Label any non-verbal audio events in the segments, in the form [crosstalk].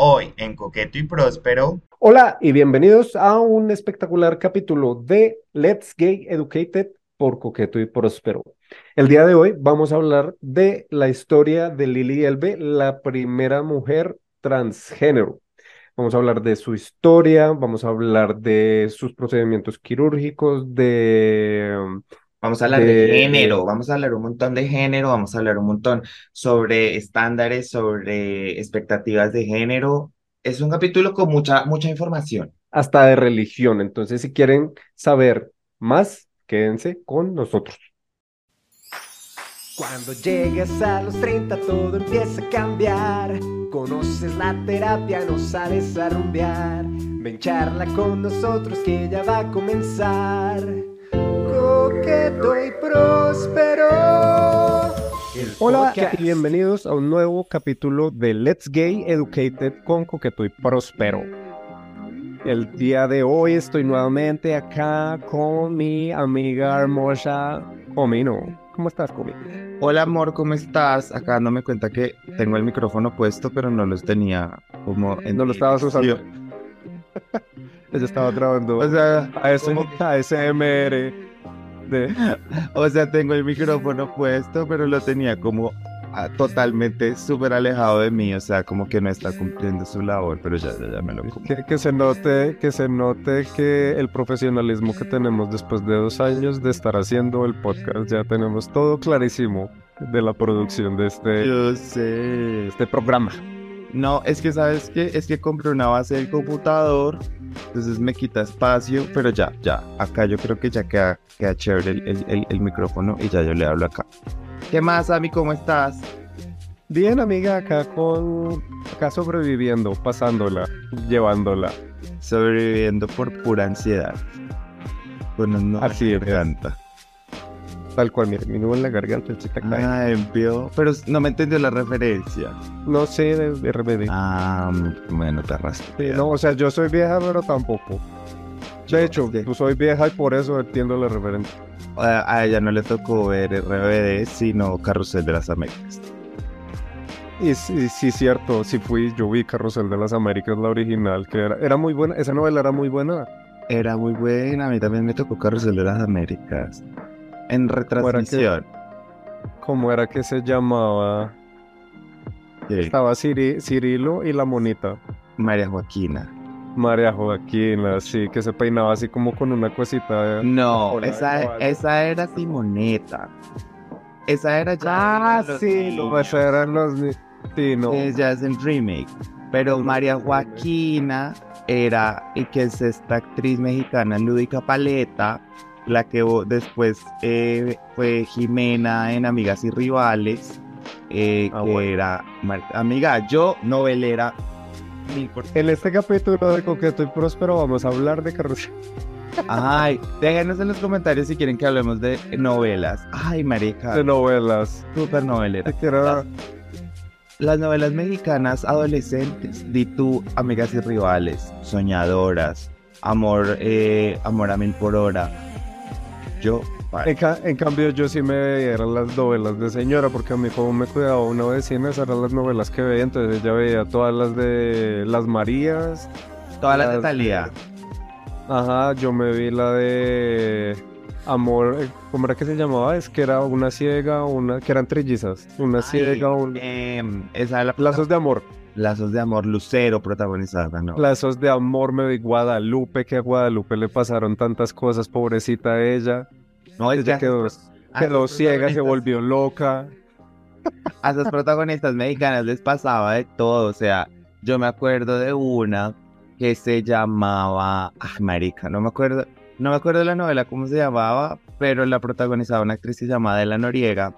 Hoy en Coqueto y Próspero. Hola y bienvenidos a un espectacular capítulo de Let's Gay Educated por Coqueto y Próspero. El día de hoy vamos a hablar de la historia de Lili Elbe, la primera mujer transgénero. Vamos a hablar de su historia, vamos a hablar de sus procedimientos quirúrgicos, de Vamos a hablar de, género, vamos a hablar un montón de género, vamos a hablar un montón sobre estándares, sobre expectativas de género. Es un capítulo con mucha, mucha información. Hasta de religión. Entonces, si quieren saber más, quédense con nosotros. Cuando llegues a los 30 todo empieza a cambiar. Conoces la terapia, no sales a rumbear. Ven charla con nosotros que ya va a comenzar coqueto y próspero. Hola y bienvenidos a un nuevo capítulo de Let's Gay Educated con Coqueto y Próspero. El día de hoy estoy nuevamente acá con mi amiga hermosa Comino. ¿Cómo estás, Comi? Hola, amor, ¿cómo estás? Acá dándome cuenta que tengo el micrófono puesto, pero no los tenía como en... No lo estabas usando. Ella [laughs] estaba grabando o sea, ASMR o sea, tengo el micrófono puesto, pero lo tenía como ah, totalmente súper alejado de mí, o sea, como que no está cumpliendo su labor, pero ya, ya, me lo que, que, se note, que se note que el profesionalismo que tenemos después de dos años de estar haciendo el podcast, ya tenemos todo clarísimo de la producción de este, Yo sé. este programa. No, es que sabes que es que compré una base del computador, entonces me quita espacio, pero ya, ya, acá yo creo que ya queda, queda chévere el, el, micrófono y ya yo le hablo acá. ¿Qué más, Ami? ¿Cómo estás? Bien, amiga, acá con, acá sobreviviendo, pasándola, llevándola. Sobreviviendo por pura ansiedad. Bueno, no, así me encanta. Tal cual, mi nudo en la garganta, el chica Ah, envió. Pero no me entendió la referencia. No sé de, RBD. Ah, bueno, te arrastré. no, o sea, yo soy vieja, pero tampoco. De hecho, tú soy vieja y por eso entiendo la referencia. A, ella no le tocó ver RBD, sino Carrusel de las Américas. Y sí, sí, cierto, sí fui, yo vi Carrusel de las Américas, la original, que era, era muy buena, esa novela era muy buena. Era muy buena, a mí también me tocó Carrusel de las Américas en retransmisión. ¿Cómo era que se llamaba? Estaba Cirilo y la monita. María Joaquina. María Joaquina, sí, que se peinaba así como con una cosita. No, esa, esa era Simoneta. Esa era ya. Ah, sí, no, esa eran los. Sí, no. Ella es el remake. Pero María Joaquina era, y que es esta actriz mexicana, Lúdica Paleta, la que después eh, fue Jimena en Amigas y Rivales, eh, ah, que era amiga, yo novelera. En este capítulo de Coqueto y Próspero vamos a hablar de carrusel. Ay, déjenos en los comentarios si quieren que hablemos de novelas. Ay, marica. De novelas. Súper novelera. Las, novelas mexicanas adolescentes, di tú, amigas y rivales, soñadoras, amor, eh, amor a mil por hora, yo, en, cambio, yo sí me veía eran las novelas de señora, porque a mí como me cuidaba una vecina, esas eran las novelas que veía, entonces ella veía todas las de las Marías. Todas las, de Talía. Ajá, yo me vi la de Amor, eh, ¿cómo era que se llamaba? Es que era una ciega, una que eran trillizas, una ciega, un... Em, esa la... Lazos de amor. Lazos de amor, Lucero protagonizada, ¿no? Lazos de amor, me vi Guadalupe, que a Guadalupe le pasaron tantas cosas, pobrecita ella. No, ella quedó, quedó ciega, se volvió loca. [laughs] A esas protagonistas mexicanas les pasaba de todo, o sea, yo me acuerdo de una que se llamaba, ah, marica, no me acuerdo, no me acuerdo de la novela cómo se llamaba, pero la protagonizaba una actriz llamada La Noriega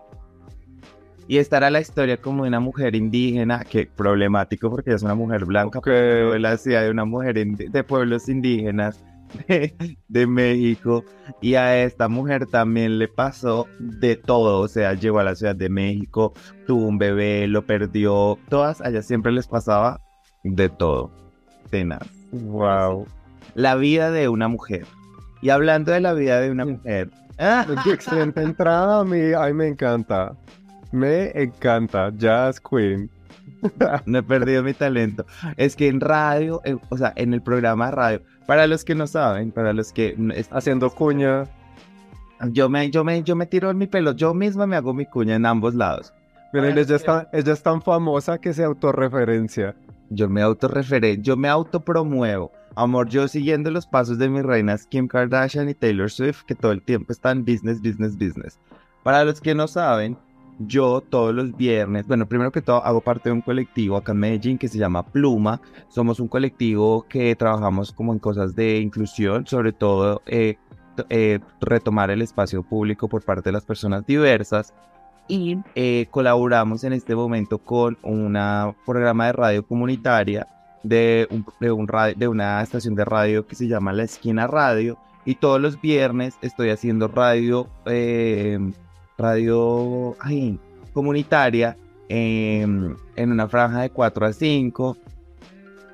y esta era la historia como de una mujer indígena, que problemático porque es una mujer blanca, pero la hacía de una mujer de pueblos indígenas [laughs] de, México. Y a esta mujer también le pasó de todo, o sea, llegó a la Ciudad de México, tuvo un bebé, lo perdió, todas, allá siempre les pasaba de todo. Tenaz. Wow. La vida de una mujer. Y hablando de la vida de una mujer. Qué excelente entrada, a mí, a mí me encanta. Me encanta Jazz Queen. [laughs] No he perdido mi talento. Es que en radio, eh, o sea, en el programa de radio, para los que no saben, para los que es- Haciendo cuña. yo me, yo me, yo me tiro en mi pelo, yo misma me hago mi cuña en ambos lados. Bueno, ella, está, ella es tan famosa que se autorreferencia. Yo me autorreferé, yo me autopromuevo. Amor, yo siguiendo los pasos de mis reinas Kim Kardashian y Taylor Swift, que todo el tiempo están business, business, business. Para los que no saben, yo todos los viernes, bueno, primero que todo hago parte de un colectivo acá en Medellín que se llama Pluma. Somos un colectivo que trabajamos como en cosas de inclusión, sobre todo eh, eh, retomar el espacio público por parte de las personas diversas. Y eh, colaboramos en este momento con un programa de radio comunitaria de, un, de, una estación de radio que se llama La Esquina Radio. Y todos los viernes estoy haciendo radio, radio ay, comunitaria em, en una franja de 4 a 5.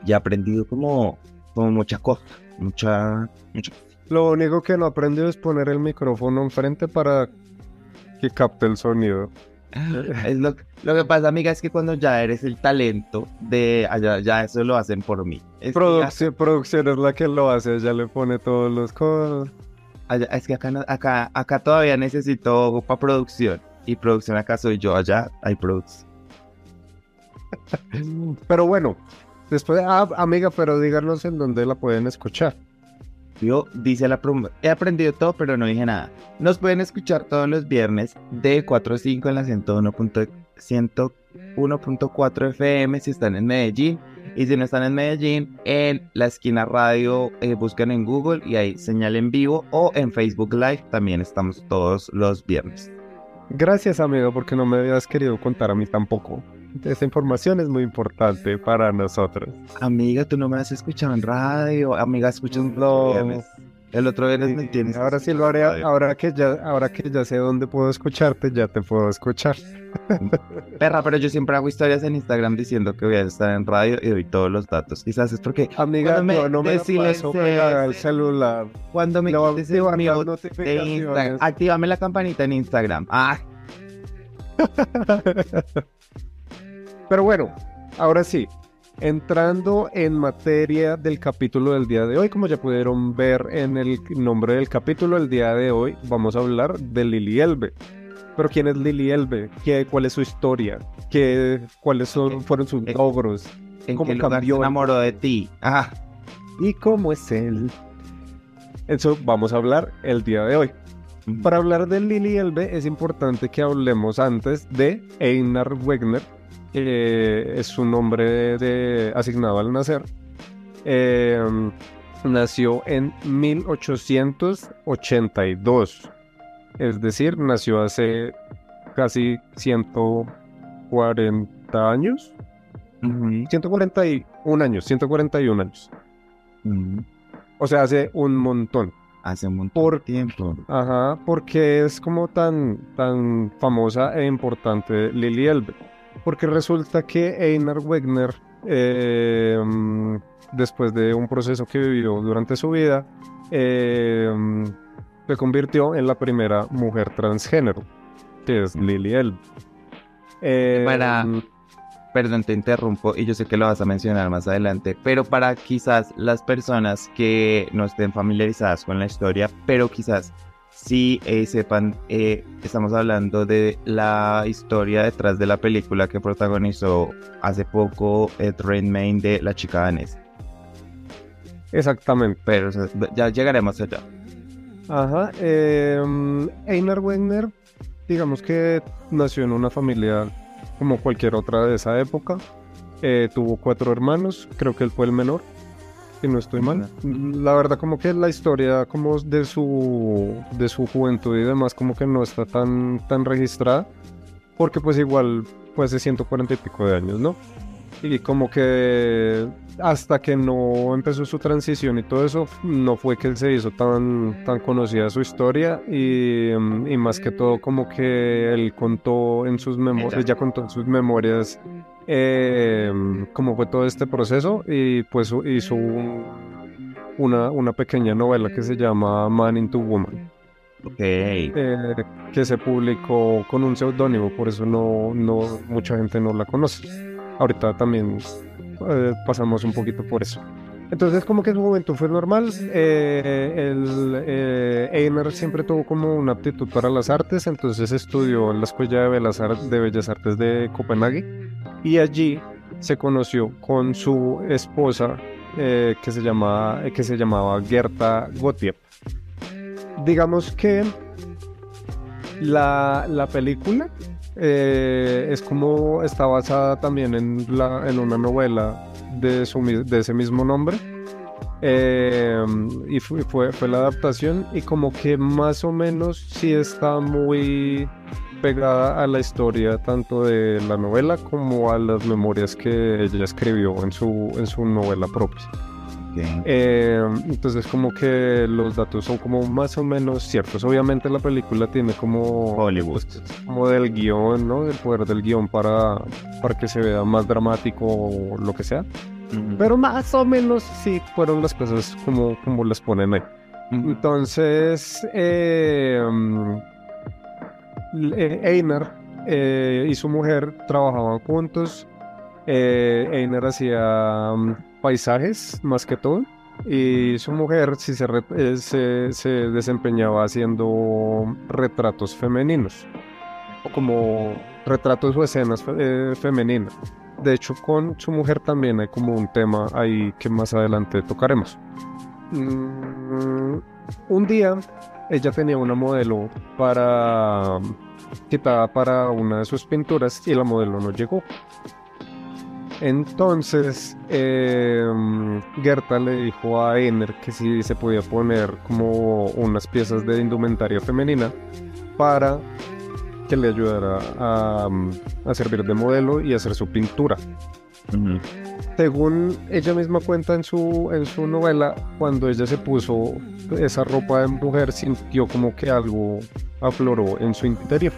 Y he aprendido como, como mucha cosa, mucha, mucha Lo único que no aprendió es poner el micrófono enfrente para que capte el sonido. [laughs] Es lo, lo que pasa, amiga, es que cuando ya eres el talento de allá, ya eso lo hacen por mí. Es, Producción, producción es la que lo hace, ella le pone todos los codos. Allá- es que acá, no- acá, acá todavía necesito para producción. Y producción acá soy yo, allá hay producción. [laughs] Pero bueno, después, ah, amiga, pero díganos en dónde la pueden escuchar. Yo dice la promo. He aprendido todo, pero no dije nada. Nos pueden escuchar todos los viernes de 4 a 5 en la 101.1 101.4 FM si están en Medellín. Y si no están en Medellín, en la esquina radio, eh, buscan en Google y hay señal en vivo o en Facebook Live. También estamos todos los viernes. Gracias, amigo, porque no me habías querido contar a mí tampoco. Esa información es muy importante para nosotros. Amiga, tú no me has escuchado en radio. Amiga, escuchas No. los viernes. El otro viernes me tienes. Ahora sí lo haré, ahora que ya, ahora que ya sé dónde puedo escucharte, ya te puedo escuchar. [laughs] Perra, pero yo siempre hago historias en Instagram diciendo que voy a estar en radio y doy todos los datos. Quizás es porque Amiga, me no, no me paso al ese- celular. cuando me a quites el de. Instagram, actívame la campanita en Instagram. Ah, [laughs] Pero bueno, ahora sí, entrando en materia del capítulo del día de hoy, como ya pudieron ver en el nombre del capítulo, el día de hoy vamos a hablar de Lili Elbe. Pero ¿quién es Lili Elbe? ¿Qué, ¿Cuál es su historia? ¿Qué, ¿Cuáles son, fueron sus Eh, logros? ¿en ¿Cómo qué lugar se cambió? enamoró de ti? Ah, ¿Y cómo es él? Eso vamos a hablar el día de hoy. Para hablar de Lili Elbe es importante que hablemos antes de Einar Wegner, que es su nombre de, asignado al nacer. Eh, nació en 1882, es decir, nació hace casi 140 años, ujú, 141 años, 141 años. O sea, hace un montón. Hace un montón Por- de tiempo. Ajá, porque es como tan, tan famosa e importante Lili Elbe. Porque resulta que Einar Wegner, eh, después de un proceso que vivió durante su vida, eh, se convirtió en la primera mujer transgénero, que es Lili Elbe. Eh, Para- Perdón, te interrumpo y yo sé que lo vas a mencionar más adelante, pero para quizás las personas que no estén familiarizadas con la historia, pero quizás sí eh, sepan, eh, estamos hablando de la historia detrás de la película que protagonizó hace poco Ed Redmayne de La chica danesa. Exactamente. Pero ya llegaremos allá. Ajá. eh, Einar Wegner, digamos que nació en una familia como cualquier otra de esa época. Eh, tuvo cuatro hermanos, creo que él fue el menor, si no estoy mal. La verdad como que la historia como de su de su juventud y demás como que no está tan tan registrada, porque pues igual fue hace 140 y pico de años, ¿no? Y como que hasta que no empezó su transición y todo eso, no fue que él se hizo tan, tan conocida su historia y, mm, y más que todo como que él contó en sus memorias, ya contó en sus memorias eh, cómo fue todo este proceso y pues hizo un- una, una pequeña novela que se llama Man into Woman, Ok. eh, que se publicó con un seudónimo, por eso no, no, mucha gente no la conoce. Ahorita también eh, pasamos un poquito por eso. Entonces como que en su momento fue normal, eh, el, eh, siempre tuvo como una aptitud para las artes, entonces estudió en la Escuela de Bellas, Artes de Copenhague y allí se conoció con su esposa eh, que, se llama, que llamaba Gerta Gottlieb. Digamos que la película eh, es como está basada también en, la, en una novela de, su, de ese mismo nombre. Eh, y fue, fue, fue la adaptación y como que más o menos sí está muy pegada a la historia tanto de la novela como a las memorias que ella escribió en su, en su novela propia. Eh, entonces como que los datos son como más o menos ciertos. Obviamente la película tiene como Hollywood. como del guion, ¿no? Del poder del guion para, para que se vea más dramático o lo que sea. Pero más o menos sí fueron las cosas como, como las ponen ahí. Entonces, eh, eh, Einar eh, y su mujer trabajaban juntos. Eh, Einar hacía mm, paisajes más que todo. Y su mujer sí eh, se, se desempeñaba haciendo retratos femeninos. O como retratos o escenas eh, femeninas. De hecho, con su mujer también hay como un tema ahí que más adelante tocaremos. Mm, un día ella tenía una modelo para citada para una de sus pinturas y la modelo no llegó. Entonces eh, Gerta le dijo a Einer que si se podía poner como unas piezas de indumentaria femenina para que le ayudara a, a servir de modelo y hacer su pintura. Según ella misma cuenta en su, en su novela, cuando ella se puso esa ropa de mujer, sintió como que algo afloró en su interior.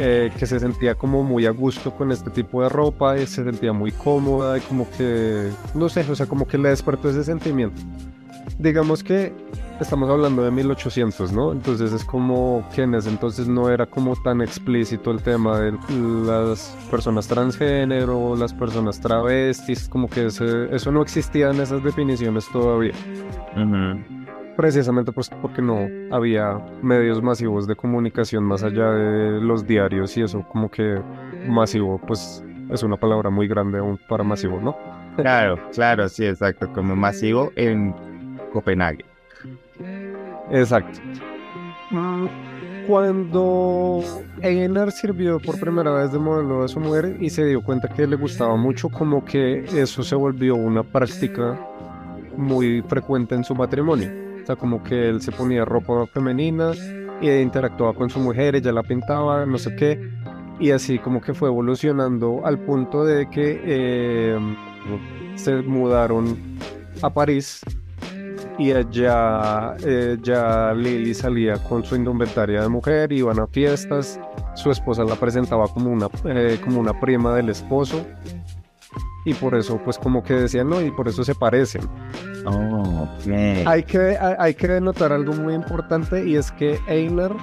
Eh, que se sentía como muy a gusto con este tipo de ropa y se sentía muy cómoda y como que, no sé, o sea, como que le despertó ese sentimiento. Digamos que estamos hablando de 1800, ¿no? Entonces es como que en ese entonces no era como tan explícito el tema de las personas transgénero, las personas travestis, como que ese- eso no existía en esas definiciones todavía. Ujú. Precisamente pues porque no había medios masivos de comunicación más allá de los diarios y eso como que masivo pues es una palabra muy grande aún para masivo, ¿no? Claro, claro, sí, exacto. Como masivo en Copenhague. Exacto. Cuando Einar sirvió por primera vez de modelo a su mujer y se dio cuenta que le gustaba mucho, como que eso se volvió una práctica muy frecuente en su matrimonio. Como que él se ponía ropa femenina y interactuaba con su mujer, ella la pintaba, no sé qué. Y así como que fue evolucionando al punto de que eh, se mudaron a París y allá eh, ya Lily salía con su indumentaria de mujer, iban a fiestas, su esposa la presentaba como una, eh, como una prima del esposo y por eso pues como que decían no y por eso se parecen. Oh, ok. Hay que, hay, hay que denotar algo muy importante y es que Einar,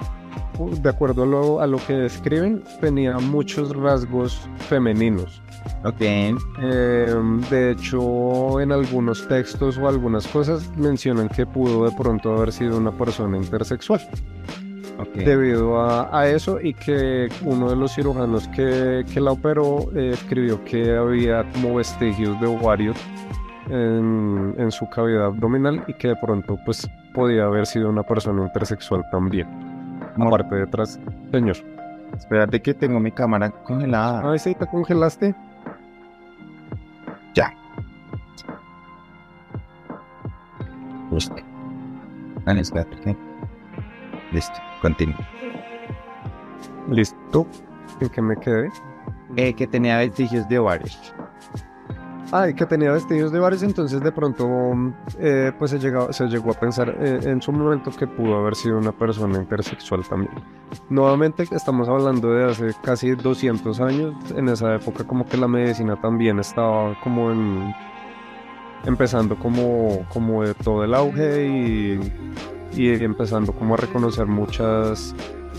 de acuerdo a lo, a lo que describen, tenía muchos rasgos femeninos. Ok. Eh, de hecho, en algunos textos o algunas cosas mencionan que pudo de pronto haber sido una persona intersexual Debido a, a eso y que uno de los cirujanos que, que la operó eh, escribió que había como vestigios de ovarios en, en su cavidad abdominal y que de pronto pues podía haber sido una persona intersexual también. Amor. Aparte de atrás, señor. Espérate que tengo mi cámara congelada. Ay, sí, te congelaste. Ya. Listo. Dale, espérate. Listo, continúo. Listo. ¿En qué me quedé? Eh, que tenía vestigios de ovarios. Ah, y que tenía vestidos de varios, entonces de pronto mm, eh, pues se, llegó, se llegó a pensar eh, en su momento que pudo haber sido una persona intersexual también. Nuevamente estamos hablando de hace casi 200 años, en esa época como que la medicina también estaba como en empezando como, como de todo el auge y, y empezando como a reconocer muchas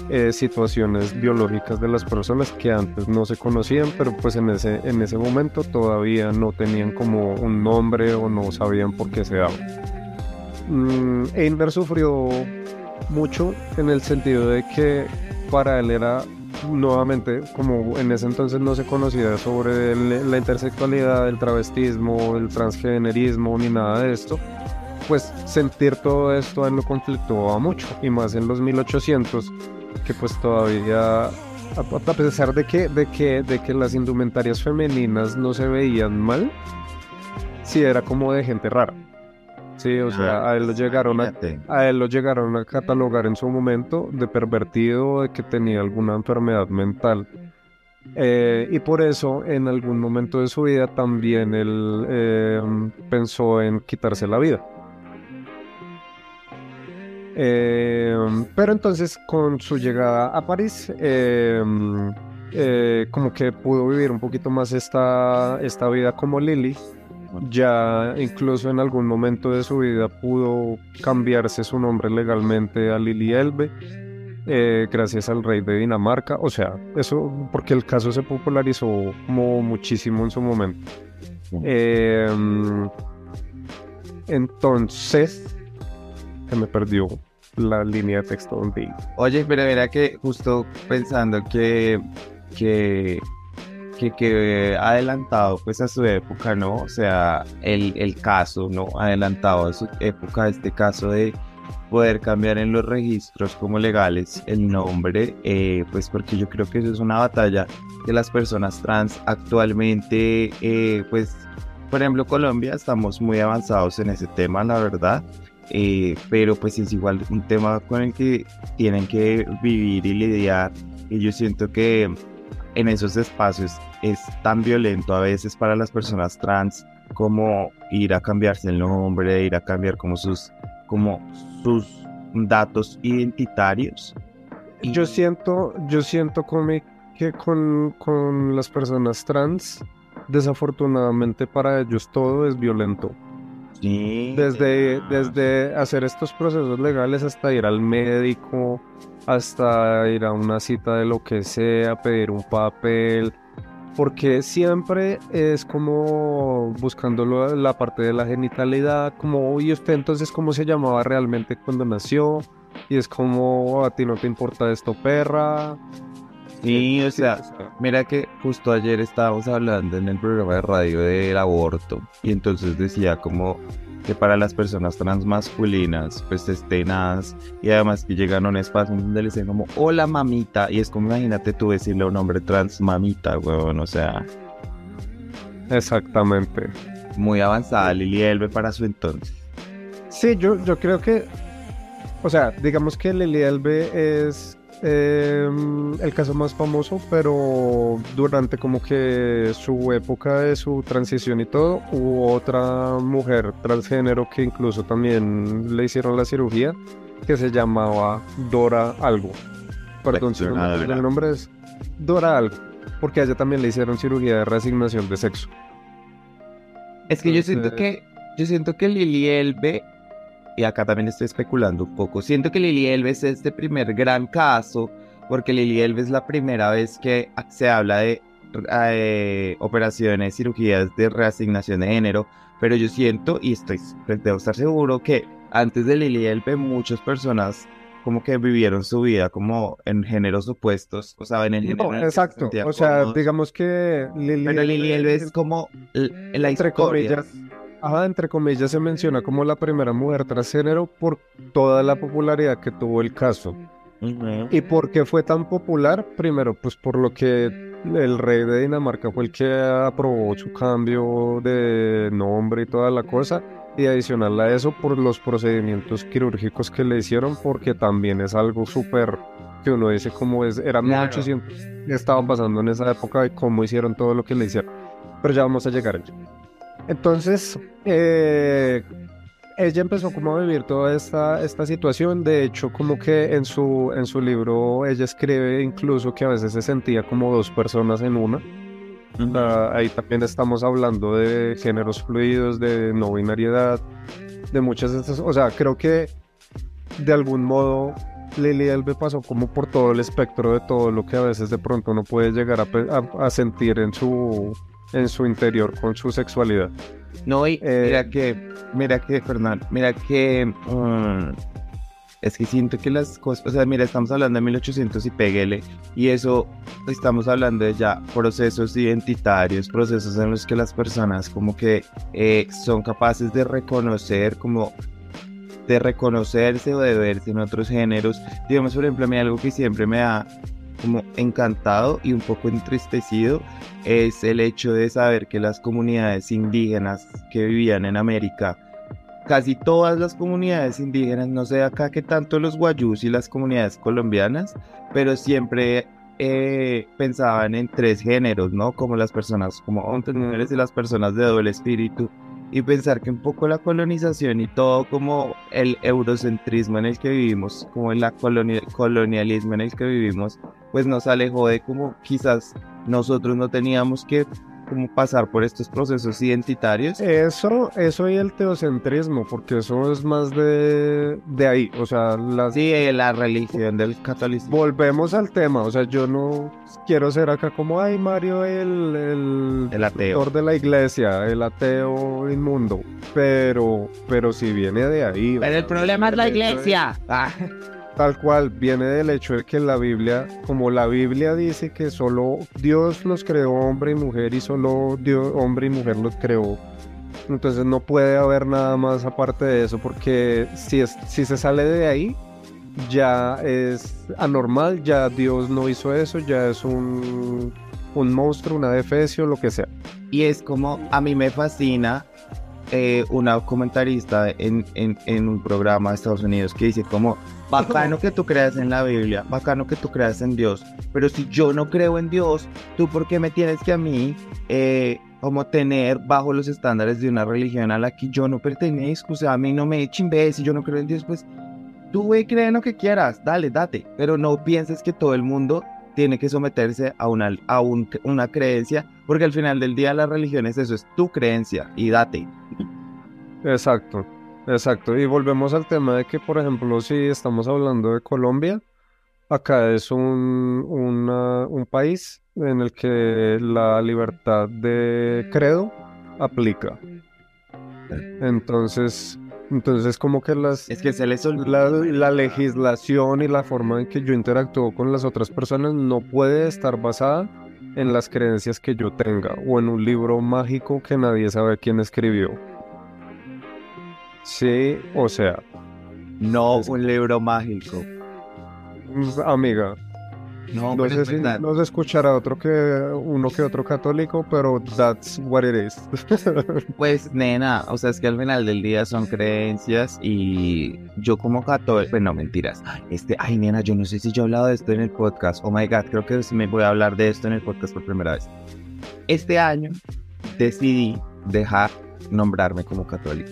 eh, situaciones biológicas de las personas que antes no se conocían, pero pues en ese, en ese momento todavía no tenían como un nombre o no sabían por qué se daba. Mm, Einar sufrió mucho en el sentido de que para él era nuevamente, como en ese entonces no se conocía sobre la intersexualidad, el travestismo, el transgenerismo ni nada de esto, pues sentir todo esto a él lo conflictuaba mucho y más en los 1800 que pues todavía a pesar de que, de que, de que las indumentarias femeninas no se veían mal, sí era como de gente rara. Sí, o sea, ah, a él lo llegaron a, a, él lo llegaron a catalogar en su momento de pervertido, de que tenía alguna enfermedad mental. Eh, y por eso en algún momento de su vida también él eh, pensó en quitarse la vida. Eh, pero entonces con su llegada a París, como que pudo vivir un poquito más esta, esta vida como Lily ya incluso en algún momento de su vida pudo cambiarse su nombre legalmente a Lili Elbe, eh, gracias al rey de Dinamarca. O sea, eso porque el caso se popularizó como muchísimo en su momento. Entonces, se me perdió la línea de texto donde Oye, pero mira que justo pensando que, que que, adelantado pues a su época, ¿no? O sea, el, el caso, ¿no? Adelantado a su época, este caso de poder cambiar en los registros como legales el nombre, eh, pues porque yo creo que eso es una batalla de las personas trans actualmente, eh, pues por ejemplo Colombia estamos muy avanzados en ese tema, la verdad, eh, pero pues es igual un tema con el que tienen que vivir y lidiar y yo siento que en esos espacios es tan violento a veces para las personas trans como ir a cambiarse el nombre, ir a cambiar como sus, como sus datos identitarios. Yo siento, yo siento que con, con las personas trans, desafortunadamente para ellos todo es violento. Sí. Desde, desde hacer estos procesos legales hasta ir al médico, hasta ir a una cita de lo que sea, pedir un papel, porque siempre es como buscando la parte de la genitalidad, como, y usted entonces cómo se llamaba realmente cuando nació, y es como, a ti no te importa esto, perra. Sí, o sea, mira que justo ayer estábamos hablando en el programa de radio del aborto, y entonces decía como que para las personas transmasculinas, pues estenas y además que llegan a un espacio donde le dicen como hola mamita y es como imagínate tú decirle a un hombre trans mamita, weón, o sea. Exactamente. Muy avanzada Lili Elbe para su entonces. Sí, yo, yo creo que, o sea, digamos que Lili Elbe es Em, el caso más famoso, pero durante como que su época de su transición y todo, hubo otra mujer transgénero que incluso también le hicieron la cirugía, que se llamaba Dora Algo. Perdón, si el nombre es Dora Algo, porque a ella también le hicieron cirugía de reasignación de sexo. Es que yo siento que yo siento que Lili Elbe y acá también estoy especulando un poco. Siento que Lili Elves es este primer gran caso, porque Lili Elves es la primera vez que se habla de eh, operaciones, cirugías de reasignación de género, pero yo siento, y estoy, pues, debo estar seguro, que antes de Lili Elves muchas personas como que vivieron su vida como en géneros opuestos, o sea, en el género. exacto, o sea, digamos que Lili Pero Lili Elves es como la historia. Comillas, Ajá, entre comillas se menciona como la primera mujer transgénero por toda la popularidad que tuvo el caso. ¿Y por qué fue tan popular? Primero, pues por lo que el rey de Dinamarca fue el que aprobó su cambio de nombre y toda la cosa. Y adicional a eso, por los procedimientos quirúrgicos que le hicieron, porque también es algo súper que uno dice como es, eran claro. 1800 estaban pasando en esa época y cómo hicieron todo lo que le hicieron. Pero ya vamos a llegar allí. Entonces, eh, ella empezó como a vivir toda esta, esta situación. De hecho, como que en su, en su libro ella escribe incluso que a veces se sentía como dos personas en una. ahí también estamos hablando de géneros fluidos, de no binariedad, de muchas de estas. O sea, creo que de algún modo Lili Elbe pasó como por todo el espectro de todo lo que a veces de pronto uno puede llegar a, a, sentir en su, en su interior con su sexualidad. No, y eh, mira que, mira que, Fernando, mira que mm, es que siento que las cosas, o sea, mira, estamos hablando de 1800 y pégale, y eso estamos hablando de ya procesos identitarios, procesos en los que las personas como que eh, son capaces de reconocer como de reconocerse o de verse en otros géneros. Digamos, por ejemplo, a mí algo que siempre me ha como encantado y un poco entristecido es el hecho de saber que las comunidades indígenas que vivían en América casi todas las comunidades indígenas, no sé acá que tanto los guayús y las comunidades colombianas, pero siempre eh, pensaban en tres géneros, ¿no? Como las personas, como hombres, y las personas de doble espíritu. Y pensar que un poco la colonización y todo como el eurocentrismo en el que vivimos, como el colonialismo en el que vivimos, pues nos alejó de como quizás nosotros no teníamos que como pasar por estos procesos identitarios. Eso, eso y el teocentrismo, porque eso es más de, de ahí, o sea, la... Sí, la religión del catolicismo. Volvemos al tema, o sea, yo no quiero ser acá como, ay, Mario, el, el, el ateo de la iglesia, el ateo inmundo, pero, pero si viene de ahí. Pero el problema es la iglesia. Ah. Tal cual, viene del hecho de que la Biblia, como la Biblia dice que solo Dios los creó hombre y mujer y solo Dios, hombre y mujer los creó. Entonces no puede haber nada más aparte de eso porque si, es, si se sale de ahí ya es anormal, ya Dios no hizo eso, ya es un, un monstruo, una defecio, lo que sea. Y es como a mí me fascina eh, una comentarista en, en, en, un programa de Estados Unidos que dice como, bacano que tú creas en la Biblia, bacano que tú creas en Dios, pero si yo no creo en Dios, ¿tú por qué me tienes que a mí eh, como tener bajo los estándares de una religión a la que yo no pertenezco? O sea, a mí no me echen si yo no creo en Dios, pues tú ve, cree en lo que quieras, dale, date, pero no pienses que todo el mundo tiene que someterse a una, a una creencia, porque al final del día la religión es eso, es tu creencia y date. Exacto, exacto. Y volvemos al tema de que, por ejemplo, si estamos hablando de Colombia, acá es un, un país en el que la libertad de credo aplica. Entonces, entonces, como que las. Es que se les la, la, legislación y la forma en que yo interactúo con las otras personas no puede estar basada en las creencias que yo tenga o en un libro mágico que nadie sabe quién escribió. Sí, o sea. No un libro mágico. Amiga, no, no sé si nos escuchará otro que uno que otro católico, pero that's what it is. [laughs] pues nena, o sea, es que al final del día son creencias y yo como católico, pues no mentiras. Este, ay nena, yo no sé si yo he hablado de esto en el podcast. Oh my god, creo que me voy a hablar de esto en el podcast por primera vez. Este año decidí dejar nombrarme como católico.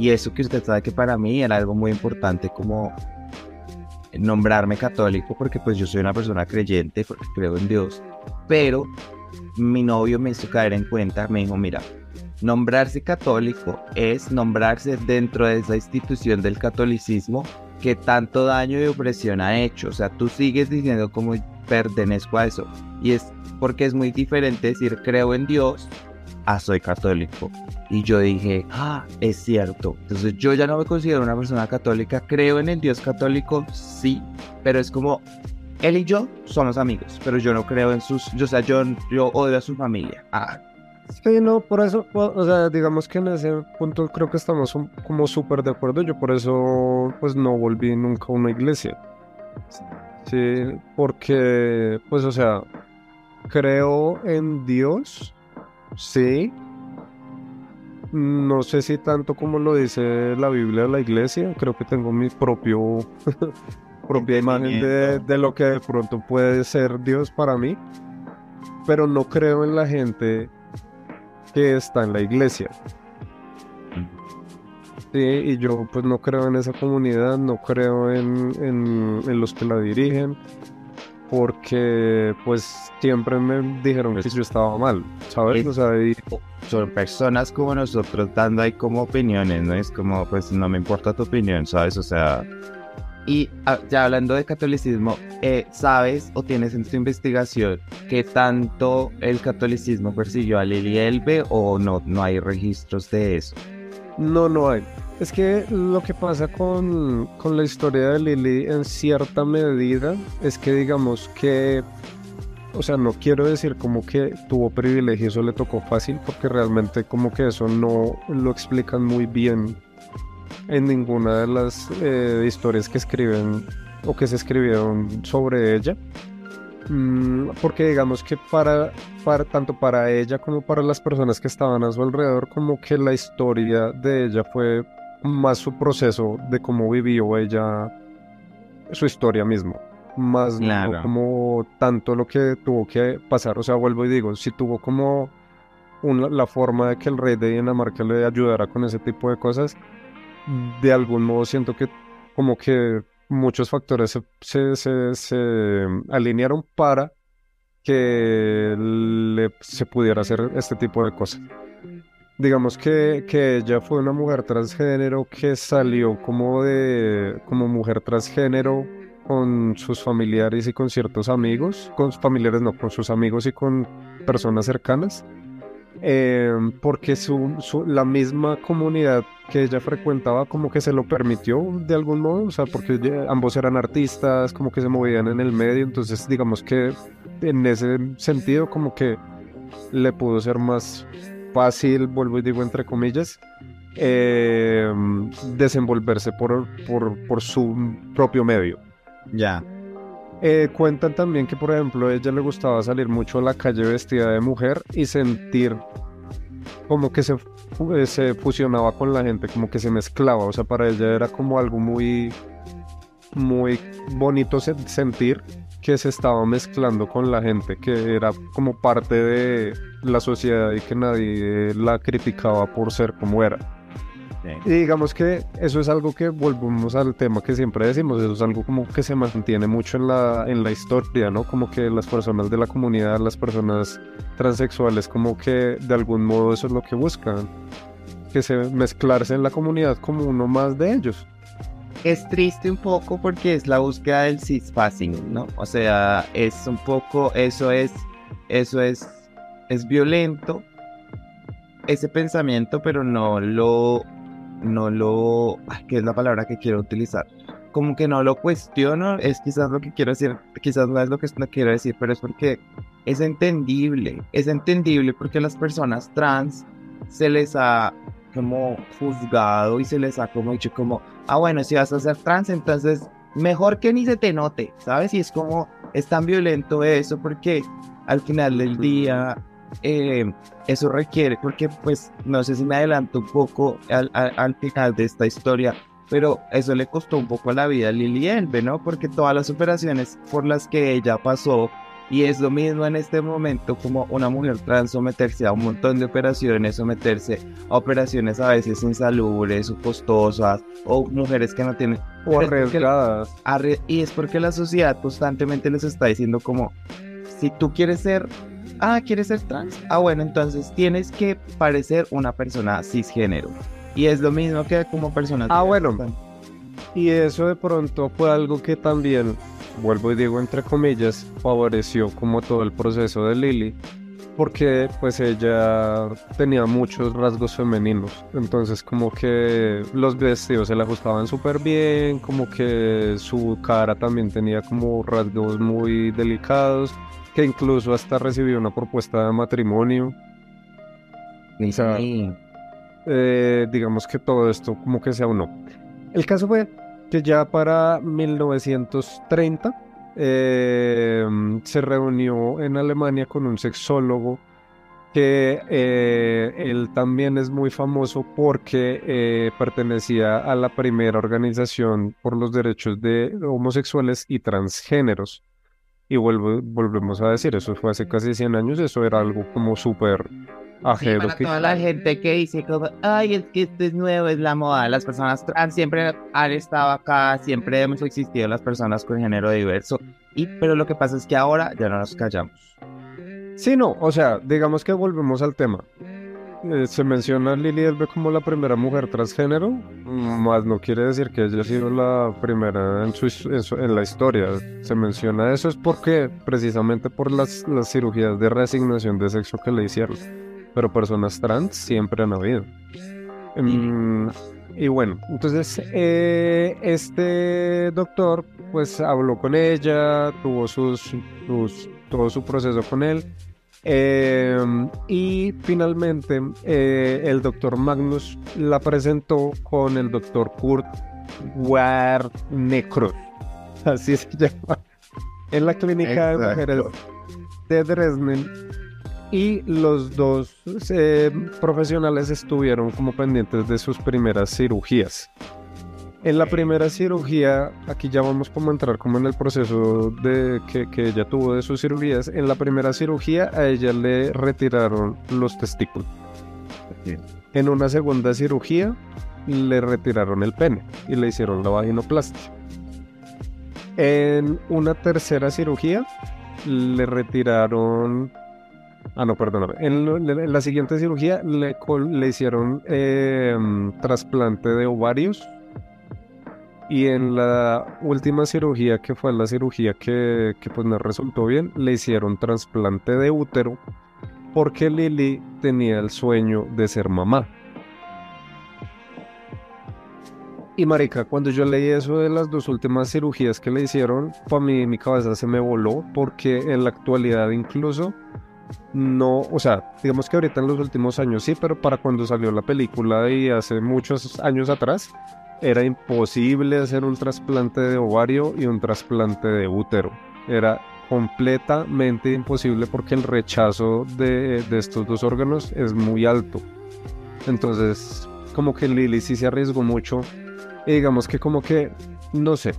Y eso que usted sabe que para mí era algo muy importante como nombrarme católico porque pues yo soy una persona creyente, porque creo en Dios, pero mi novio me hizo caer en cuenta, me dijo, mira, nombrarse católico es nombrarse dentro de esa institución del catolicismo que tanto daño y opresión ha hecho, o sea, tú sigues diciendo como pertenezco a eso, y es porque es muy diferente decir creo en Dios a soy católico. Y yo dije, ah, es cierto. Entonces yo ya no me considero una persona católica, creo en el Dios católico, sí, pero es como, él y yo somos amigos, pero yo no creo en sus, o sea, yo, yo odio a su familia. Ah. Sí, no, por eso, o sea, digamos que en ese punto creo que estamos como súper de acuerdo. Yo por eso, pues no volví nunca a una iglesia. Sí, porque, pues, o sea, creo en Dios, sí, no sé si tanto como lo dice la Biblia de la iglesia, creo que tengo mi propio [laughs] propia imagen de, lo que de pronto puede ser Dios para mí, pero no creo en la gente que está en la iglesia. Sí, y yo pues no creo en esa comunidad, no creo en, en los que la dirigen, porque pues siempre me dijeron que yo estaba mal, ¿sabes? O sea, son personas como nosotros dando ahí como opiniones, ¿no? Es como, pues no me importa tu opinión, ¿sabes? O sea, Y ah, ya hablando de catolicismo, eh, ¿sabes o tienes en tu investigación que tanto el catolicismo persiguió a Lili Elbe o no, no hay registros de eso? No, no hay. Es que lo que pasa con, con la historia de Lili en cierta medida es que digamos que, o sea, no quiero decir como que tuvo privilegio, eso le tocó fácil, porque realmente como que eso no lo explican muy bien en ninguna de las eh, historias que escriben o que se escribieron sobre ella. Mm, porque digamos que para, para, tanto para ella como para las personas que estaban a su alrededor, como que la historia de ella fue más su proceso de cómo vivió ella su historia misma, más no como tanto lo que tuvo que pasar. O sea, vuelvo y digo, si tuvo como una, la forma de que el rey de Dinamarca le ayudara con ese tipo de cosas, de algún modo siento que como que muchos factores se, se, se, alinearon para que se pudiera hacer este tipo de cosas. Digamos que, que, ella fue una mujer transgénero que salió como de como mujer transgénero con sus familiares y con ciertos amigos, con sus familiares no, con sus amigos y con personas cercanas eh, porque su, la misma comunidad que ella frecuentaba como que se lo permitió de algún modo, o sea, porque ambos eran artistas, como que se movían en el medio, entonces digamos que en ese sentido como que le pudo ser más fácil, vuelvo y digo entre comillas, eh, desenvolverse por, por, por su propio medio. Ya. Eh, cuentan también que, por ejemplo, a ella le gustaba salir mucho a la calle vestida de mujer y sentir como que se, eh, se fusionaba con la gente, como que se mezclaba. O sea, para ella era como algo muy, muy bonito sentir que se estaba mezclando con la gente, que era como parte de la sociedad y que nadie la criticaba por ser como era. Y digamos que eso es algo que volvemos al tema que siempre decimos, eso es algo como que se mantiene mucho en la, en la historia, ¿no? Como que las personas de la comunidad, las personas transexuales, como que de algún modo eso es lo que buscan, que se mezclarse en la comunidad como uno más de ellos. Es triste un poco porque es la búsqueda del cispassing, ¿no? O sea, es un poco, eso es, eso es, es violento ese pensamiento, pero no lo no lo, ¿qué es la palabra que quiero utilizar? Como que no lo cuestiono, es quizás lo que quiero decir, quizás no es lo que quiero decir, pero es porque es entendible, es entendible porque a las personas trans se les ha como juzgado y se les ha como dicho como, ah bueno, si vas a ser trans, entonces mejor que ni se te note, ¿sabes? Y es como, es tan violento eso porque al final del día eh, eso requiere, porque pues no sé si me adelanto un poco al, al, final de esta historia, pero eso le costó un poco la vida a Lili Elbe, ¿no? Porque todas las operaciones por las que ella pasó, y es lo mismo en este momento como una mujer trans someterse a un montón de operaciones, someterse a operaciones a veces insalubres o costosas, o mujeres que no tienen... O arriesgadas. Y es porque la sociedad constantemente les está diciendo como, si tú quieres ser ah, ¿quieres ser trans? Ah, bueno, entonces tienes que parecer una persona cisgénero. Y es lo mismo que como persona. Ah, bueno. Y eso de pronto fue algo que también, vuelvo y digo entre comillas, favoreció como todo el proceso de Lily, porque pues ella tenía muchos rasgos femeninos, entonces como que los vestidos se le ajustaban súper bien, como que su cara también tenía como rasgos muy delicados, que incluso hasta recibió una propuesta de matrimonio. Eh, digamos que todo esto como que se aunó. El caso fue que ya para 1930 eh, se reunió en Alemania con un sexólogo que eh, él también es muy famoso porque pertenecía a la primera organización por los derechos de homosexuales y transgéneros. Y vuelvo, volvemos a decir, eso fue hace casi 100 años, eso era algo como súper ajeno. para toda la gente que dice como, ay, es que esto es nuevo, es la moda, las personas trans siempre han estado acá, siempre hemos existido las personas con género diverso, y, pero lo que pasa es que ahora ya no nos callamos. Sí, no, o sea, digamos que volvemos al tema. Eh, se menciona a Lily Elbe como la primera mujer transgénero, más no quiere decir que ella ha sido la primera en, su, en, la historia. Se menciona eso es porque precisamente por las, las cirugías de resignación de sexo que le hicieron. Pero personas trans siempre han habido. Mm, y bueno, entonces eh, este doctor pues habló con ella, tuvo sus, todo su proceso con él. Em, y finalmente eh, el doctor Magnus la presentó con el doctor Kurt Warnecro, así se [laughs] llama, en la clínica de mujeres de Dresden. Y los dos eh, profesionales estuvieron como pendientes de sus primeras cirugías. En la primera cirugía, aquí ya vamos como a entrar como en el proceso de que, que ella tuvo de sus cirugías. En la primera cirugía a ella le retiraron los testículos. En una segunda cirugía le retiraron el pene y le hicieron la vaginoplastia. En una tercera cirugía le retiraron Ah, no, perdóname. En, la siguiente cirugía le, le hicieron em, trasplante de ovarios. Y en la última cirugía, que fue la cirugía que, pues no resultó bien, le hicieron trasplante de útero porque Lily tenía el sueño de ser mamá. Y marica, cuando yo leí eso de las dos últimas cirugías que le hicieron, para mí mi cabeza se me voló porque en la actualidad incluso no, o sea, digamos que ahorita en los últimos años sí, pero para cuando salió la película y hace muchos años atrás, era imposible hacer un trasplante de ovario y un trasplante de útero. Era completamente imposible porque el rechazo de, de estos dos órganos es muy alto. Entonces, como que Lily sí se arriesgó mucho. Y digamos que como que, no sé,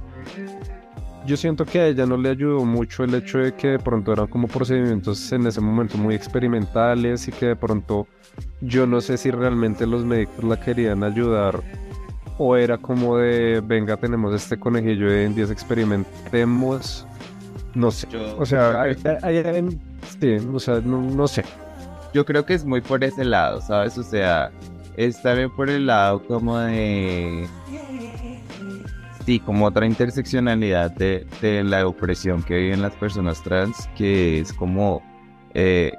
yo siento que a ella no le ayudó mucho el hecho de que de pronto eran como procedimientos en ese momento muy experimentales y que de pronto yo no sé si realmente los médicos la querían ayudar o era como de venga tenemos este conejillo de indias experimentemos no sé o sea hay, sí, o sea no, no sé. Yo creo que es muy por ese lado sabes o sea es también por el lado como de sí, como otra interseccionalidad de, la opresión que viven las personas trans, que es como, eh,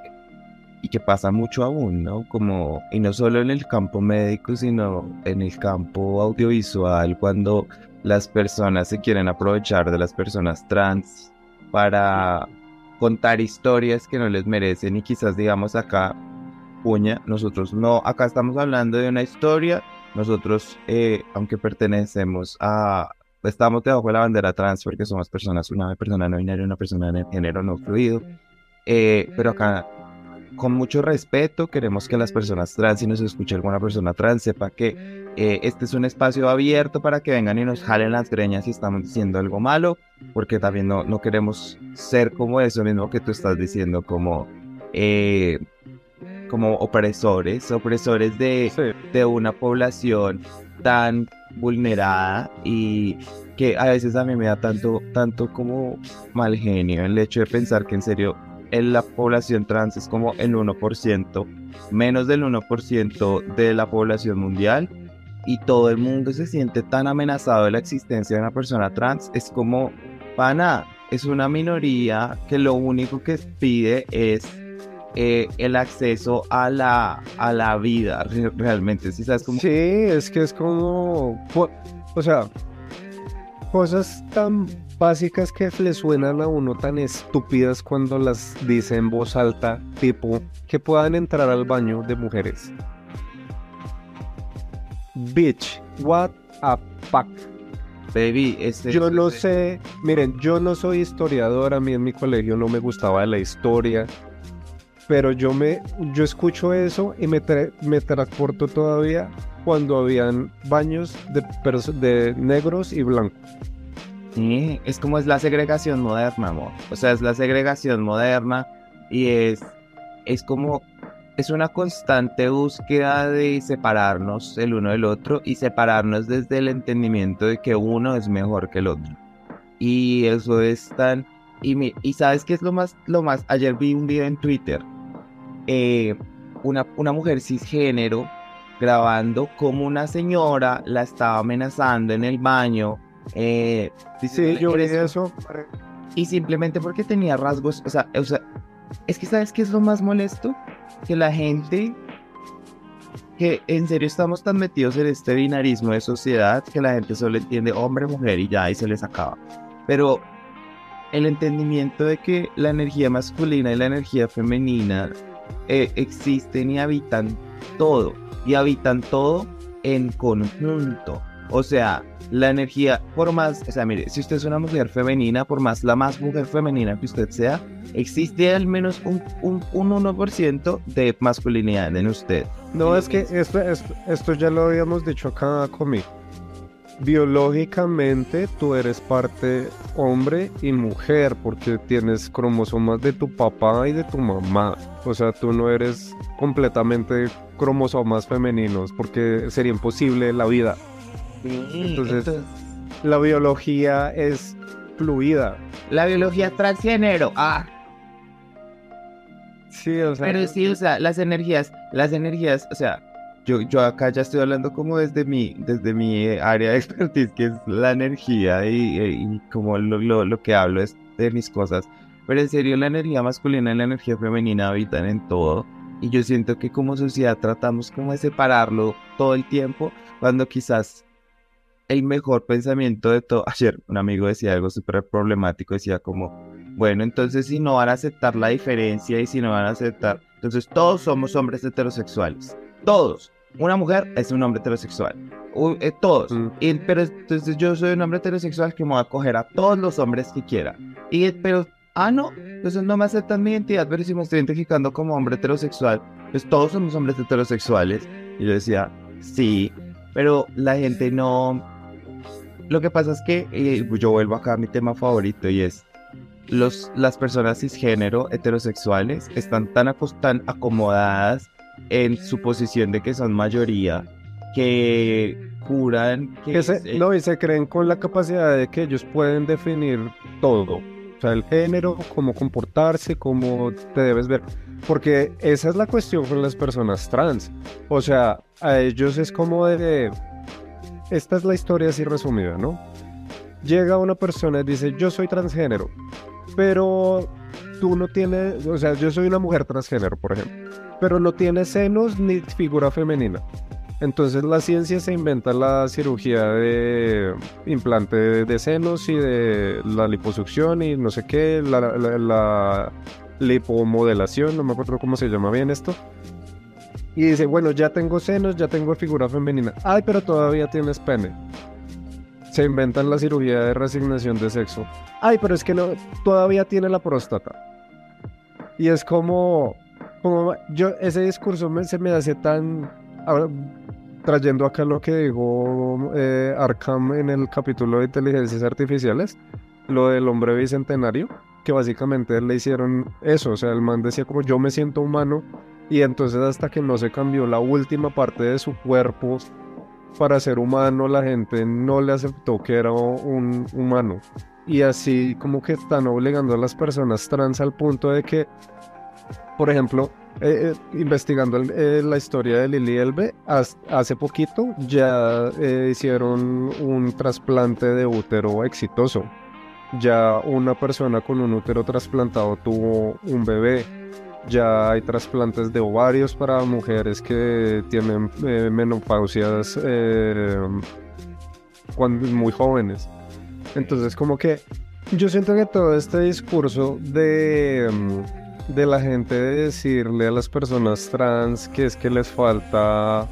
y que pasa mucho aún, ¿no? Como, y no solo en el campo médico, sino en el campo audiovisual, cuando las personas se quieren aprovechar de las personas trans para contar historias que no les merecen y quizás digamos acá, puña, nosotros no, acá estamos hablando de una historia nosotros, eh, aunque pertenecemos a, estamos debajo de la bandera trans porque somos personas, una persona no binaria, una persona de género no fluido, eh, pero acá con mucho respeto queremos que las personas trans, si nos escucha alguna persona trans, sepa que eh, este es un espacio abierto para que vengan y nos jalen las greñas si estamos diciendo algo malo, porque también no, no queremos ser como eso mismo que tú estás diciendo, como como opresores, opresores de, de una población tan vulnerada y que a veces a mí me da tanto, tanto como mal genio el hecho de pensar que en serio en la población trans es como el 1%, menos del 1% de la población mundial y todo el mundo se siente tan amenazado de la existencia de una persona trans, es como, pana, es una minoría que lo único que pide es eh, el acceso a la, a la vida realmente. ¿sí, sabes sí, es que es como, o sea, cosas tan básicas que le suenan a uno tan estúpidas cuando las dice en voz alta, tipo que puedan entrar al baño de mujeres. Bitch, what a fuck. Baby, este, yo no sé, miren, yo no soy historiador, a mí en mi colegio no me gustaba la historia, pero yo me yo escucho eso y me, me transporto todavía cuando habían baños de, de negros y blancos. Sí, es como es la segregación moderna, amor. O sea, es la segregación moderna y es, es como, es una constante búsqueda de separarnos el uno del otro y separarnos desde el entendimiento de que uno es mejor que el otro. Y eso es tan... Y, y sabes qué es lo más, lo más, ayer vi un video en Twitter eh, una, una mujer cisgénero grabando como una señora la estaba amenazando en el baño. Eh, Sí, yo vi "Eres eso. y simplemente porque tenía rasgos, o sea, o sea, es que sabes qué es lo más molesto, que la gente, que en serio estamos tan metidos en este binarismo de sociedad que la gente solo entiende hombre, mujer y ya, y se les acaba. Pero el entendimiento de que la energía masculina y la energía femenina eh, existen y habitan todo, y habitan todo en conjunto. O sea, la energía, por más, o sea, mire, si usted es una mujer femenina, por más la más mujer femenina que usted sea, existe al menos un, un, un 1% de masculinidad en usted. No, es que esto, esto, esto ya lo habíamos dicho acá conmigo. Biológicamente tú eres parte hombre y mujer porque tienes cromosomas de tu papá y de tu mamá. O sea, tú no eres completamente cromosomas femeninos porque sería imposible la vida. Entonces- La biología es fluida. la biología transgénero, ah, Sí, o sea, Pero sí, o sea, las energías, las energías, o sea, yo, yo acá ya estoy hablando como desde mi, desde mi área de expertise, que es la energía y, y como lo, lo, lo que hablo es de mis cosas. Pero en serio, la energía masculina y la energía femenina habitan en todo. Y yo siento que como sociedad tratamos como de separarlo todo el tiempo, cuando quizás el mejor pensamiento de todo, [laughs] ayer un amigo decía algo súper problemático, decía como, bueno, entonces si no van a aceptar la diferencia y si no van a aceptar, entonces todos somos hombres heterosexuales. Todos. Una mujer es un hombre heterosexual. Eh, todos. Mm. Y- pero entonces yo soy un hombre heterosexual que me voy a coger a todos los hombres que quiera. Y pero, ah, no, entonces no me aceptan mi identidad, pero si me estoy identificando como hombre heterosexual, pues todos somos hombres heterosexuales. Y yo decía, sí, pero la gente no... Lo que pasa es que eh, yo vuelvo acá a mi tema favorito y es los, las personas cisgénero heterosexuales están tan, tan acomodadas en su posición de que son mayoría que juran que, que se- eh, no, y se creen con la capacidad de que ellos pueden definir todo. O sea, el género, cómo comportarse, cómo te debes ver. Porque esa es la cuestión con las personas trans. O sea, a ellos es como de... Esta es la historia así resumida, ¿no? Llega una persona y dice, yo soy transgénero, pero tú no tienes, o sea, yo soy una mujer transgénero, por ejemplo, pero no tienes senos ni figura femenina. Entonces la ciencia se inventa la cirugía de implante de, senos y de la liposucción y no sé qué, la, la- la lipomodelación, no me acuerdo cómo se llama bien esto. Y dice, bueno, ya tengo senos, ya tengo figura femenina. Ay, pero todavía tienes pene. Se inventan la cirugía de resignación de sexo. Ay, pero es que no, todavía tiene la próstata. Y es como, como yo, ese discurso me- se me hace tan, ahora, trayendo acá lo que dijo eh, Arkham en el capítulo de inteligencias artificiales, lo del hombre bicentenario, que básicamente le hicieron eso, o sea, el man decía como yo me siento humano y entonces hasta que no se cambió la última parte de su cuerpo para ser humano, la gente no le aceptó que era un humano. Y así como que están obligando a las personas trans al punto de que, por ejemplo, eh, eh, investigando eh, la historia de Lili Elbe, hace poquito ya eh, hicieron un trasplante de útero exitoso. Ya una persona con un útero trasplantado tuvo un bebé. Ya hay trasplantes de ovarios para mujeres que tienen eh, menopausias eh, cuando muy jóvenes. Entonces, como que yo siento que todo este discurso de, mm, de la gente de decirle a las personas trans que es que les falta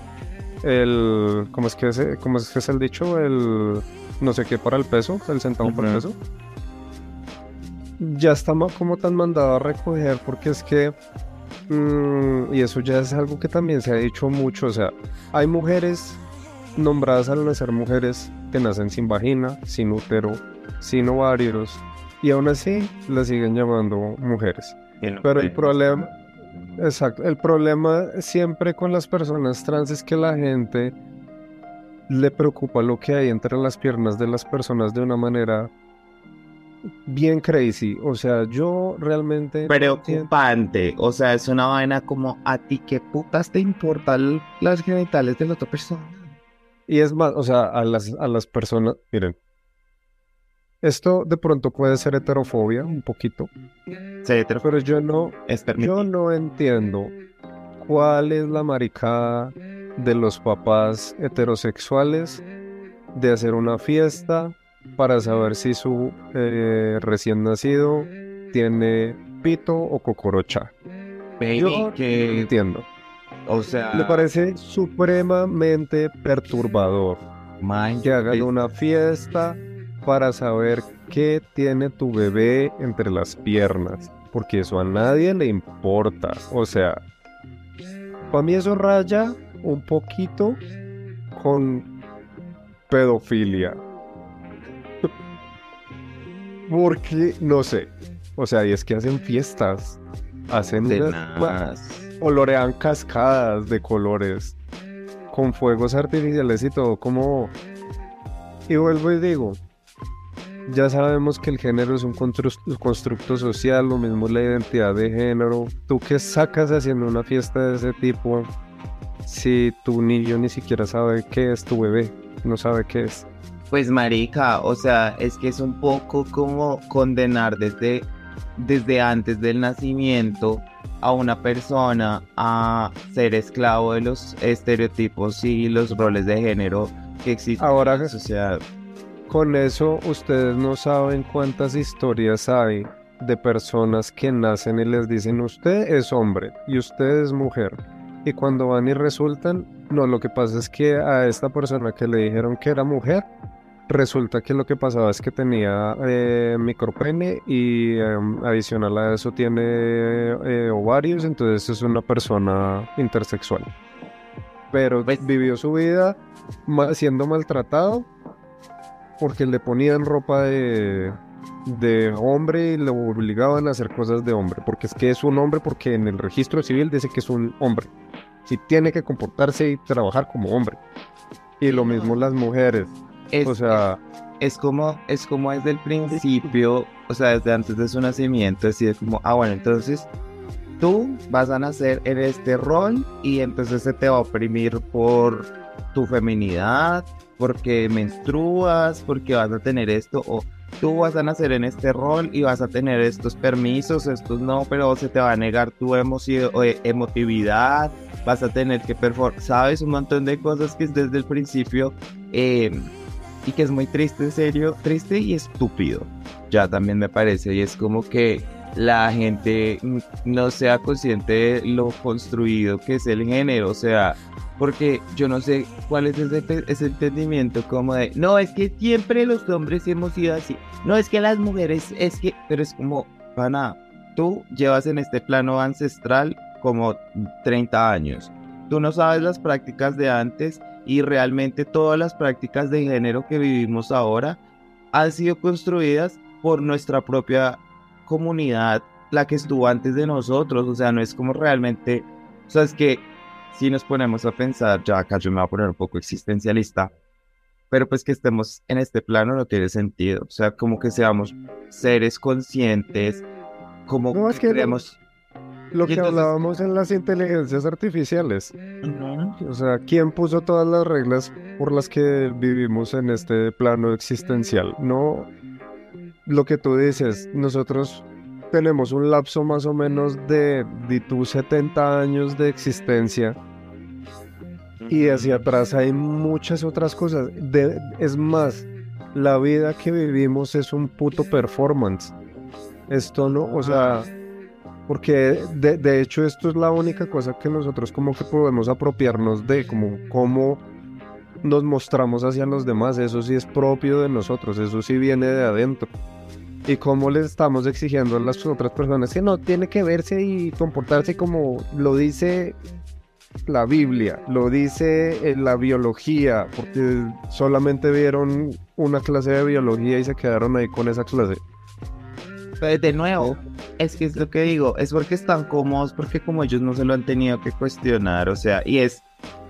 el. ¿Cómo es que es, cómo es, que es el dicho? El. No sé qué para el peso, el centavo para el peso. Ya está como tan mandado a recoger porque es que. mm, y eso ya es algo que también se ha dicho mucho. O sea, hay mujeres nombradas al nacer mujeres que nacen sin vagina, sin útero, sin ovarios, y aún así las siguen llamando mujeres. Pero el problema, exacto, el problema siempre con las personas trans es que la gente le preocupa lo que hay entre las piernas de las personas de una manera bien crazy. O sea, yo realmente... Preocupante. O sea, es una vaina como a ti qué putas te importan las genitales de la otra persona. Y es más, o sea, a las, a las personas, miren, esto de pronto puede ser heterofobia un poquito. Sí, pero yo no, yo no entiendo cuál es la maricada de los papás heterosexuales de hacer una fiesta para saber si su eh, recién nacido tiene pito o cocorocha. Yo que entiendo. O sea, me parece supremamente perturbador que hagan una fiesta para saber qué tiene tu bebé entre las piernas, porque eso a nadie le importa. O sea, para mí eso raya un poquito con pedofilia. Porque, no sé, o sea, y es que hacen fiestas, hacen... Olorean cascadas de colores, con fuegos artificiales y todo, como... Y vuelvo y digo, ya sabemos que el género es un constructo social, lo mismo la identidad de género. ¿Tú qué sacas haciendo una fiesta de ese tipo si tu niño ni siquiera sabe qué es tu bebé? No sabe qué es. Pues marica, o sea, es que es un poco como condenar desde, desde antes del nacimiento a una persona a ser esclavo de los estereotipos y los roles de género que existen Ahora, en la sociedad. Con eso ustedes no saben cuántas historias hay de personas que nacen y les dicen usted es hombre y usted es mujer. Y cuando van y resultan, no, lo que pasa es que a esta persona que le dijeron que era mujer, resulta que lo que pasaba es que tenía eh, micropene y em, adicional a eso tiene eh, ovarios, entonces es una persona intersexual. Pero pues vivió su vida siendo maltratado porque le ponían ropa de, de hombre y le obligaban a hacer cosas de hombre, porque es que es un hombre porque en el registro civil dice que es un hombre. Si tiene que comportarse y trabajar como hombre. Y lo mismo las mujeres. Es, o sea, es como es como desde el principio, o sea, desde antes de su nacimiento, así de como, ah, bueno, entonces tú vas a nacer en este rol y entonces se te va a oprimir por tu feminidad, porque menstruas, porque vas a tener esto, o tú vas a nacer en este rol y vas a tener estos permisos, estos no, pero se te va a negar tu eh, emotividad, vas a tener que performar, sabes, un montón de cosas que es desde el principio em, y que es muy triste, serio, triste y estúpido, ya también me parece, y es como que la gente no sea consciente de lo construido que es el género, o sea, porque yo no sé cuál es ese, entendimiento como de, no, es que siempre los hombres hemos sido así, no es que las mujeres, es que, pero es como, pana, tú llevas en este plano ancestral como 30 años, tú no sabes las prácticas de antes y realmente todas las prácticas de género que vivimos ahora han sido construidas por nuestra propia comunidad, la que estuvo antes de nosotros, o sea, no es como realmente, o sea, es que si nos ponemos a pensar, ya acá yo me voy a poner un poco existencialista, pero pues que estemos en este plano no tiene sentido. O sea, como que seamos seres conscientes, como no, es que creemos... Lo, que hablábamos en las inteligencias artificiales. O sea, ¿quién puso todas las reglas por las que vivimos en este plano existencial? No, lo que tú dices, nosotros tenemos un lapso más o menos de, de tus 70 años de existencia y hacia atrás hay muchas otras cosas. es más, la vida que vivimos es un puto performance. Esto no, o sea, porque de, de, hecho esto es la única cosa que nosotros como que podemos apropiarnos de, como cómo nos mostramos hacia los demás, eso sí es propio de nosotros, eso sí viene de adentro y cómo les estamos exigiendo a las otras personas que no tiene que verse y comportarse como lo dice la Biblia, lo dice la biología, porque solamente vieron una clase de biología y se quedaron ahí con esa clase. Pues de nuevo, es que es lo que digo, es porque están cómodos, porque como ellos no se lo han tenido que cuestionar, o sea, y es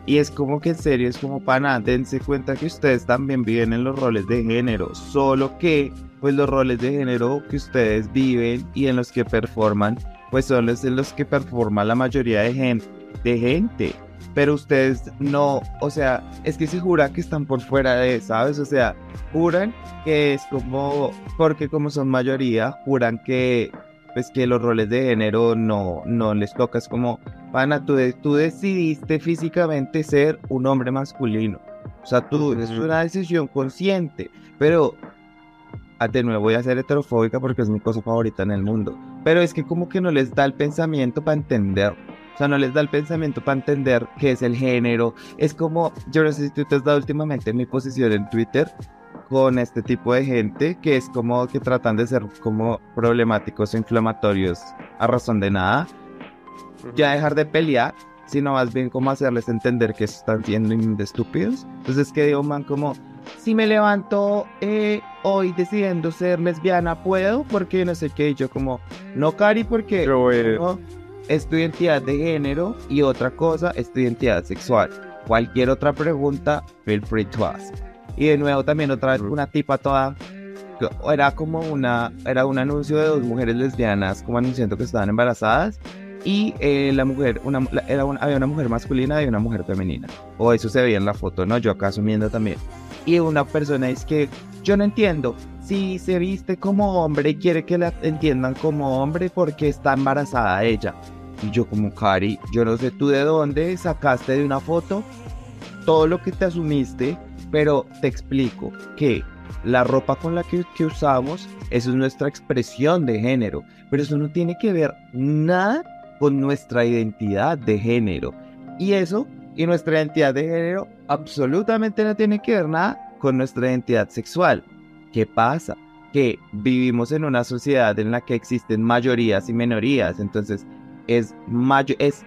Y es como que en serio, es como pana, dense cuenta que ustedes también viven en los roles de género, solo que pues los roles de género que ustedes viven y en los que performan, pues son los en los que performa la mayoría de gente, de gente. Pero ustedes no, o sea, es que se jura que están por fuera de, ¿sabes? O sea, juran que es como, porque como son mayoría, juran que pues que los roles de género no, no les toca. Es como, pana, tú, tú decidiste físicamente ser un hombre masculino. O sea, tú, es una decisión consciente. Pero, ah, de nuevo, voy a ser heterofóbica porque es mi cosa favorita en el mundo. Pero es que como que no les da el pensamiento para entender. O sea, no les da el pensamiento para entender qué es el género. Es como, yo no sé si tú te has dado últimamente mi posición en Twitter, con este tipo de gente que es como que tratan de ser como problemáticos e inflamatorios a razón de nada. Ya dejar de pelear, sino más bien como hacerles entender que están siendo estúpidos. Entonces que digo, man, como, si me levanto eh, hoy decidiendo ser lesbiana, puedo, porque no sé qué, y yo como, no, Cari, porque no, es tu identidad de género y otra cosa es tu identidad sexual. Cualquier otra pregunta, feel free to ask. Y de nuevo también otra vez una tipa toda era como una era un anuncio de dos mujeres lesbianas como anunciando que estaban embarazadas y eh, la mujer una, era había una mujer masculina y una mujer femenina o eso se veía en la foto no yo acá asumiendo también y una persona es que yo no entiendo si se viste como hombre quiere que la entiendan como hombre porque está embarazada ella y yo como Cari yo no sé tú de dónde sacaste de una foto todo lo que te asumiste pero te explico que la ropa con la que, usamos, eso es nuestra expresión de género, pero eso no tiene que ver nada con nuestra identidad de género. Y eso, y nuestra identidad de género, absolutamente no tiene que ver nada con nuestra identidad sexual. ¿Qué pasa? Que vivimos en una sociedad en la que existen mayorías y minorías, entonces es, es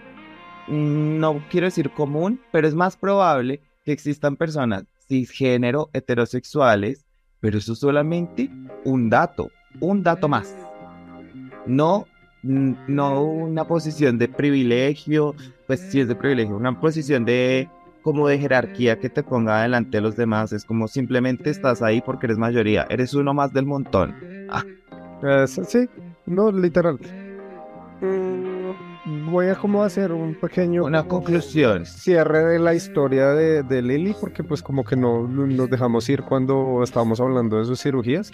no quiero decir común, pero es más probable que existan personas cisgénero, heterosexuales, pero eso es solamente un dato, un dato más. No, no una posición de privilegio, pues sí es de privilegio, una posición de como de jerarquía que te ponga delante de los demás, es como simplemente estás ahí porque eres mayoría, eres uno más del montón. Ah. sí, no, literal. Mm, voy a como hacer un pequeño una conclusión cierre de la historia de, de, Lily porque pues como que no nos dejamos ir cuando estábamos hablando de sus cirugías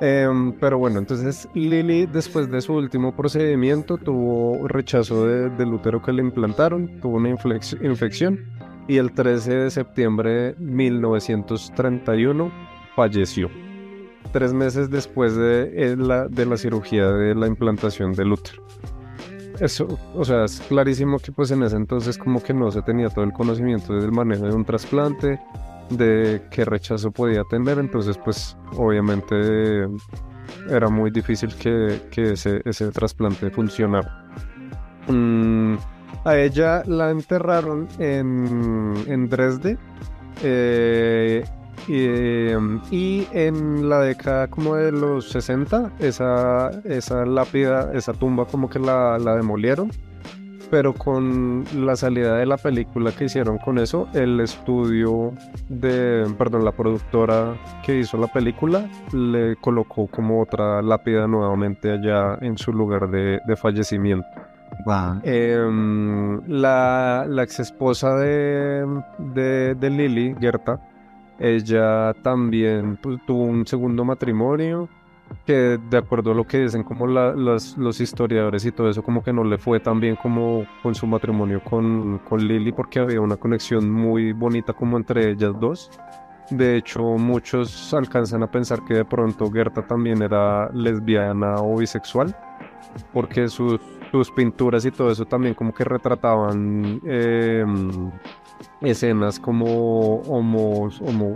em, pero bueno entonces Lily después de su último procedimiento tuvo rechazo del útero que le implantaron tuvo una infección y el 13 de septiembre de 1931 falleció tres meses después de eh, la, de la cirugía de la implantación del útero. Eso, o sea, es clarísimo que pues en ese entonces como que no se tenía todo el conocimiento del manejo de un trasplante, de qué rechazo podía tener, entonces pues obviamente era muy difícil que, ese, ese trasplante funcionara. Mm, a ella la enterraron en, en Dresde. Eh, y, en la década como de los 60, esa, esa lápida, esa tumba como que la, la demolieron. Pero con la salida de la película que hicieron con eso, el estudio de, perdón, la productora que hizo la película le colocó como otra lápida nuevamente allá en su lugar de, de fallecimiento. Em, la, la ex esposa de, de, de Lily, Gerta, ella también pues, tuvo un segundo matrimonio que de acuerdo a lo que dicen como los, historiadores y todo eso, como que no le fue tan bien como con su matrimonio con, con Lily porque había una conexión muy bonita como entre ellas dos. De hecho, muchos alcanzan a pensar que de pronto Gerta también era lesbiana o bisexual, porque sus, sus pinturas y todo eso también como que retrataban eh, escenas como homo,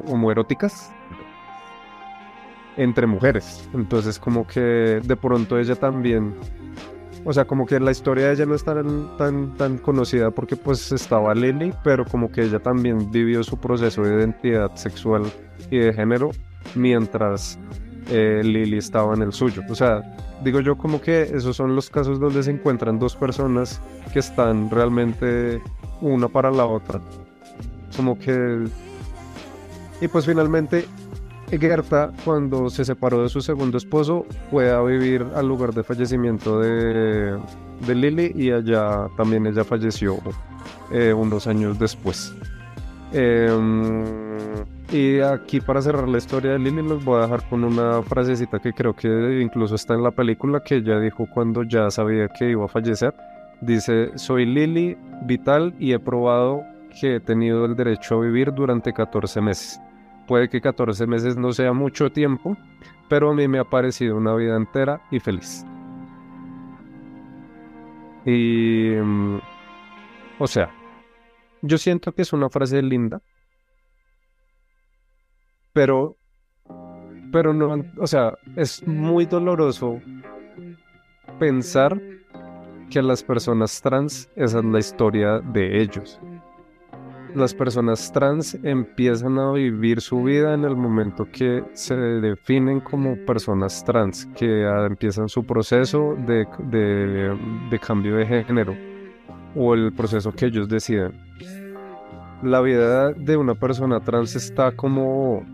homoeróticas entre mujeres. Entonces como que de pronto ella también, o sea, como que la historia de ella no es tan, tan, tan conocida porque pues estaba Lily, pero como que ella también vivió su proceso de identidad sexual y de género mientras eh, Lily estaba en el suyo. O sea, digo yo como que esos son los casos donde se encuentran dos personas que están realmente una para la otra como que... Y pues finalmente Gerta, cuando se separó de su segundo esposo, fue a vivir al lugar de fallecimiento de, de Lily y allá también ella falleció eh, unos años después. Em, y aquí para cerrar la historia de Lily los voy a dejar con una frasecita que creo que incluso está en la película que ella dijo cuando ya sabía que iba a fallecer. Dice, soy Lily, vital y he probado que he tenido el derecho a vivir durante 14 meses. Puede que 14 meses no sea mucho tiempo, pero a mí me ha parecido una vida entera y feliz. Y... Mm, o sea, yo siento que es una frase linda, pero... Pero no, o sea, es muy doloroso pensar que las personas trans esa es la historia de ellos. Las personas trans empiezan a vivir su vida en el momento que se definen como personas trans, que empiezan su proceso de, de cambio de género o el proceso que ellos deciden. La vida de una persona trans está como,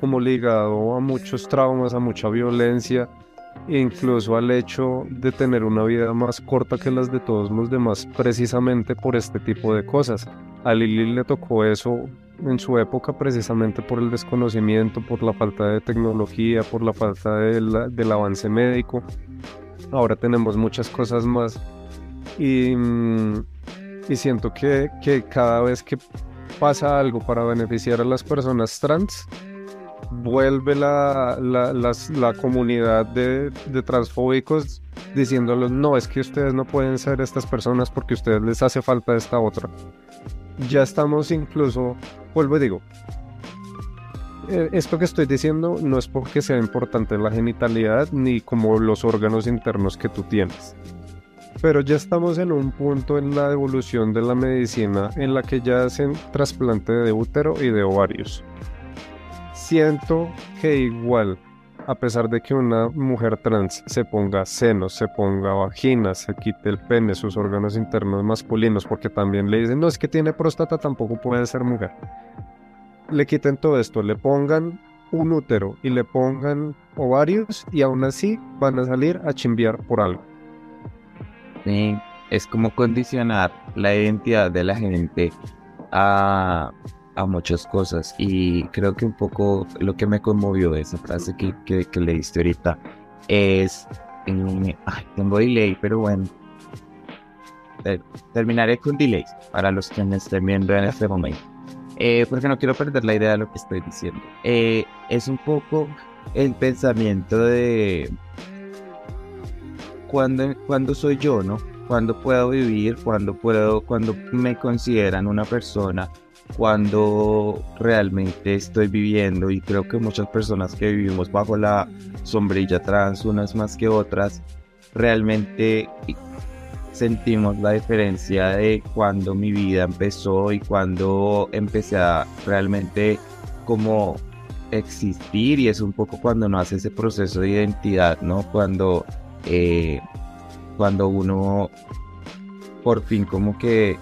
como ligado a muchos traumas, a mucha violencia, incluso al hecho de tener una vida más corta que las de todos los demás, precisamente por este tipo de cosas. A Lili le tocó eso en su época precisamente por el desconocimiento, por la falta de tecnología, por la falta del avance médico. Ahora tenemos muchas cosas más y, mm, siento que cada vez que pasa algo para beneficiar a las personas trans, vuelve la, la, comunidad de, de, transfóbicos diciéndoles, no, es que ustedes no pueden ser estas personas porque a ustedes les hace falta esta otra. Ya estamos incluso, vuelvo y digo, eh, esto que estoy diciendo no es porque sea importante la genitalidad ni como los órganos internos que tú tienes. Pero ya estamos en un punto en la evolución de la medicina en la que ya hacen trasplante de útero y de ovarios siento que igual, a pesar de que una mujer trans se ponga senos, se ponga vagina, se quite el pene, sus órganos internos masculinos, porque también le dicen, no, es que tiene próstata, tampoco puede ser mujer. Le quiten todo esto, le pongan un útero y le pongan ovarios y aún así van a salir a chimbear por algo. Sí, es como condicionar la identidad de la gente a a muchas cosas y creo que un poco lo que me conmovió de esa frase que, que, leíste ahorita es, eh, tengo delay, pero bueno, eh, terminaré con delay para los que me estén viendo en este momento, eh, porque no quiero perder la idea de lo que estoy diciendo. es un poco el pensamiento de cuando, cuando soy yo, ¿no? Cuando puedo vivir, cuando puedo, cuando me consideran una persona cuando realmente estoy viviendo y creo que muchas personas que vivimos bajo la sombrilla trans, unas más que otras, realmente sentimos la diferencia de cuando mi vida empezó y cuando empecé a realmente como existir y es un poco cuando no hace ese proceso de identidad, ¿no? Cuando, eh, cuando uno por fin como que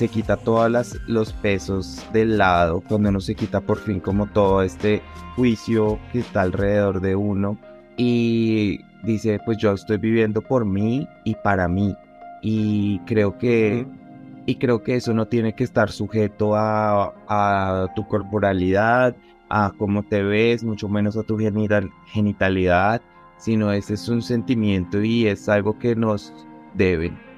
se quita todos los pesos del lado, cuando uno se quita por fin como todo este juicio que está alrededor de uno y dice, pues yo estoy viviendo por mí y para mí. Y creo que, y creo que eso no tiene que estar sujeto a, a tu corporalidad, a cómo te ves, mucho menos a tu genital, genitalidad, sino ese es un sentimiento y es algo que nos deben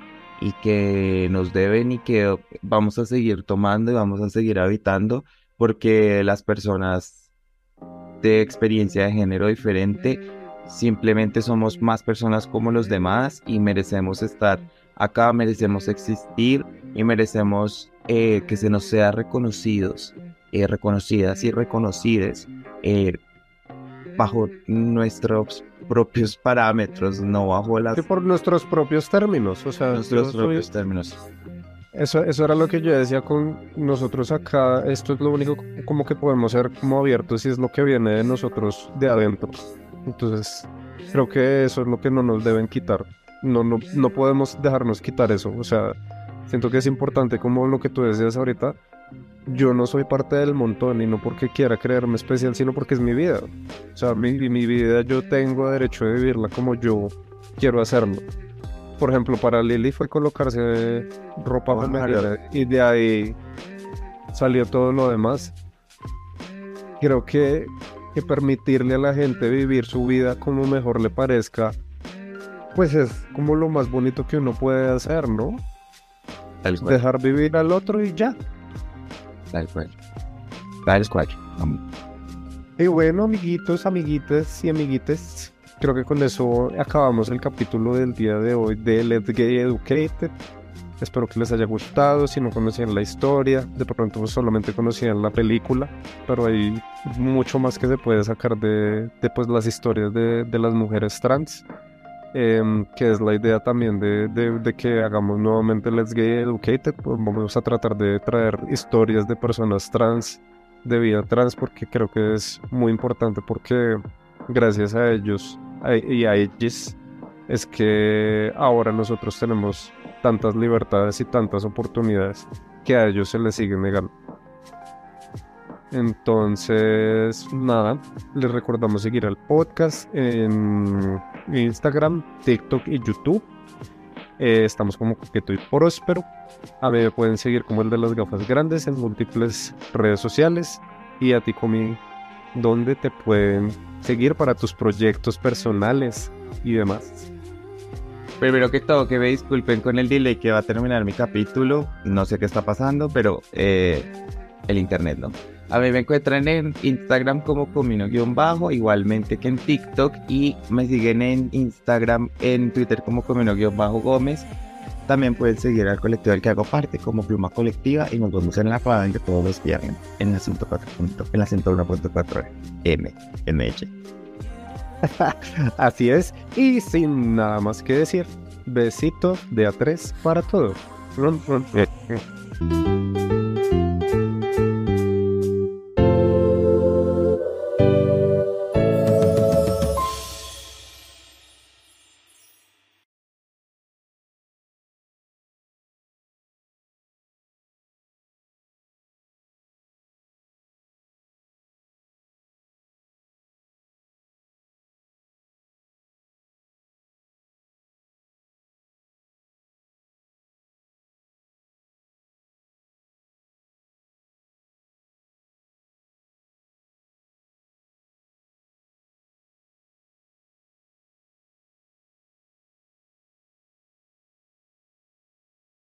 y que nos deben y que vamos a seguir tomando y vamos a seguir habitando porque las personas de experiencia de género diferente simplemente somos más personas como los demás y merecemos estar acá, merecemos existir y merecemos eh, que se nos sea reconocidos, eh, reconocidas y reconocides eh, bajo nuestros propios parámetros, no bajo las... por nuestros propios términos, o sea... Nuestros propios términos. Eso, eso era lo que yo decía con nosotros acá, esto es lo único como que podemos ser como abiertos y es lo que viene de nosotros de adentro. Entonces, creo que eso es lo que no nos deben quitar. No, no, no podemos dejarnos quitar eso. O sea, siento que es importante como lo que tú decías ahorita, yo no soy parte del montón y no porque quiera creerme especial, sino porque es mi vida. O sea, mi, mi vida yo tengo derecho de vivirla como yo quiero hacerlo. Por ejemplo, para Lily fue colocarse ropa femenina y de ahí salió todo lo demás. Creo que, que permitirle a la gente vivir su vida como mejor le parezca, pues es como lo más bonito que uno puede hacer, ¿no? Dejar vivir al otro y ya. Tal cual. Tal cual. Y bueno, amiguitos, amiguites y amiguites, creo que con eso acabamos el capítulo del día de hoy de Let's Get Educated. Espero que les haya gustado. Si no conocían la historia, de pronto solamente conocían la película, pero hay mucho más que se puede sacar de, de pues, las historias de, de las mujeres trans. Em, que es la idea también de, de, que hagamos nuevamente Let's Get Educated. Pues vamos a tratar de traer historias de personas trans, de vida trans, porque creo que es muy importante, porque gracias a ellos y a ellos es que ahora nosotros tenemos tantas libertades y tantas oportunidades que a ellos se les sigue negando. Entonces, nada, les recordamos seguir al podcast en Instagram, TikTok y YouTube. Eh, estamos como Coqueto y Próspero. A mí me pueden seguir como el de las gafas grandes en múltiples redes sociales. Y a ti, Comi, ¿dónde te pueden seguir para tus proyectos personales y demás? Primero que todo, que me disculpen con el delay que va a terminar mi capítulo. No sé qué está pasando, pero eh, el internet no. A mí me encuentran en Instagram como comino-bajo, igualmente que en TikTok y me siguen en Instagram, en Twitter como comino-gómez. También pueden seguir al colectivo del que hago parte como Pluma Colectiva y nos vemos en la de todos los viernes en la 104. En la 101.4 M, MH. [laughs] Así es, y sin nada más que decir, besito de A3 para todos.